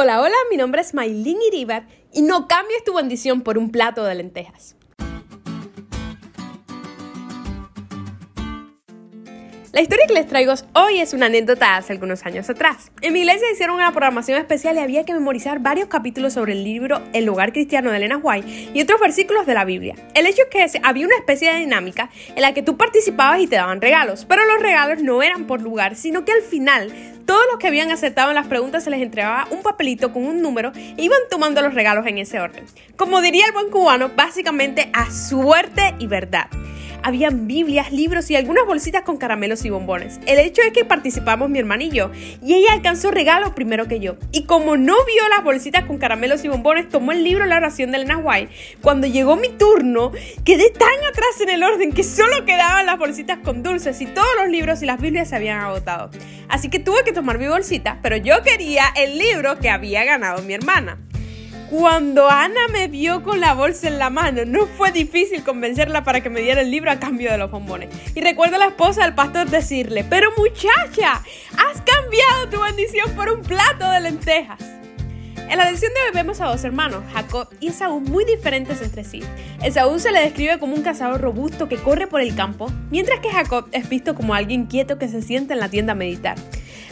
Hola, hola, mi nombre es Maylin Iribar y no cambies tu bendición por un plato de lentejas. La historia que les traigo hoy es una anécdota hace algunos años atrás. En mi iglesia hicieron una programación especial y había que memorizar varios capítulos sobre el libro El hogar cristiano de Elena White y otros versículos de la Biblia. El hecho es que había una especie de dinámica en la que tú participabas y te daban regalos, pero los regalos no eran por lugar, sino que al final todos los que habían aceptado las preguntas se les entregaba un papelito con un número e iban tomando los regalos en ese orden. Como diría el buen cubano, básicamente a suerte y verdad. Habían Biblias, libros y algunas bolsitas con caramelos y bombones. El hecho es que participamos mi hermana y yo, y ella alcanzó regalos primero que yo. Y como no vio las bolsitas con caramelos y bombones, tomó el libro La oración de Elena White. Cuando llegó mi turno, quedé tan atrás en el orden que solo quedaban las bolsitas con dulces y todos los libros y las Biblias se habían agotado. Así que tuve que tomar mi bolsita, pero yo quería el libro que había ganado mi hermana. Cuando Ana me vio con la bolsa en la mano, no fue difícil convencerla para que me diera el libro a cambio de los bombones. Y recuerdo a la esposa del pastor decirle, pero muchacha, has cambiado tu bendición por un plato de lentejas. En la edición de hoy vemos a dos hermanos, Jacob y Esaú, muy diferentes entre sí. Esaú se le describe como un cazador robusto que corre por el campo, mientras que Jacob es visto como alguien quieto que se sienta en la tienda a meditar.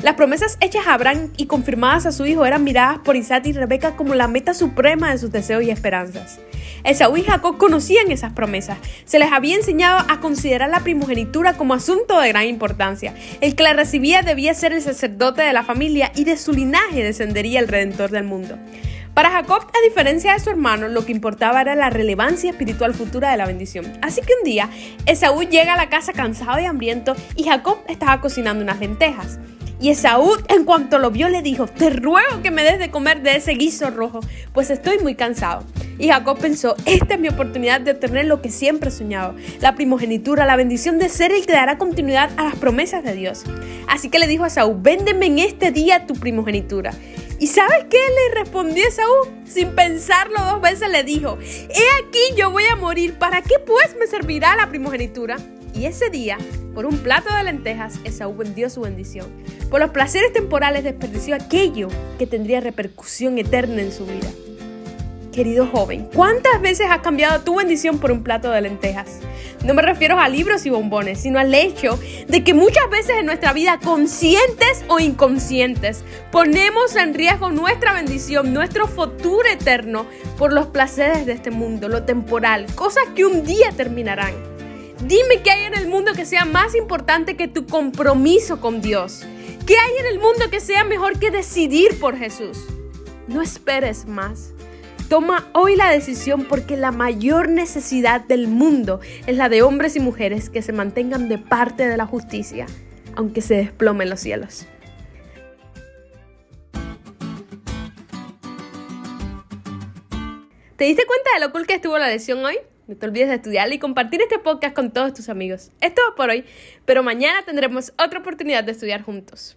Las promesas hechas a Abraham y confirmadas a su hijo eran miradas por Isaac y Rebeca como la meta suprema de sus deseos y esperanzas. Esaú y Jacob conocían esas promesas. Se les había enseñado a considerar la primogenitura como asunto de gran importancia. El que la recibía debía ser el sacerdote de la familia y de su linaje descendería el redentor del mundo. Para Jacob, a diferencia de su hermano, lo que importaba era la relevancia espiritual futura de la bendición. Así que un día, Esaú llega a la casa cansado y hambriento y Jacob estaba cocinando unas lentejas. Y Esaú, en cuanto lo vio, le dijo, te ruego que me des de comer de ese guiso rojo, pues estoy muy cansado. Y Jacob pensó, esta es mi oportunidad de obtener lo que siempre he soñado, la primogenitura, la bendición de ser el que dará continuidad a las promesas de Dios. Así que le dijo a Esaú, véndeme en este día tu primogenitura. ¿Y sabes qué le respondió Esaú? Sin pensarlo dos veces le dijo, he aquí yo voy a morir, ¿para qué pues me servirá la primogenitura? Y ese día, por un plato de lentejas, Esaú vendió su bendición. Por los placeres temporales desperdició aquello que tendría repercusión eterna en su vida. Querido joven, ¿cuántas veces has cambiado tu bendición por un plato de lentejas? No me refiero a libros y bombones, sino al hecho de que muchas veces en nuestra vida, conscientes o inconscientes, ponemos en riesgo nuestra bendición, nuestro futuro eterno, por los placeres de este mundo, lo temporal, cosas que un día terminarán. Dime qué hay en el mundo que sea más importante que tu compromiso con Dios. ¿Qué hay en el mundo que sea mejor que decidir por Jesús? No esperes más. Toma hoy la decisión porque la mayor necesidad del mundo es la de hombres y mujeres que se mantengan de parte de la justicia, aunque se desplomen los cielos. ¿Te diste cuenta de lo cool que estuvo la lección hoy? No te olvides de estudiar y compartir este podcast con todos tus amigos. Es todo por hoy, pero mañana tendremos otra oportunidad de estudiar juntos.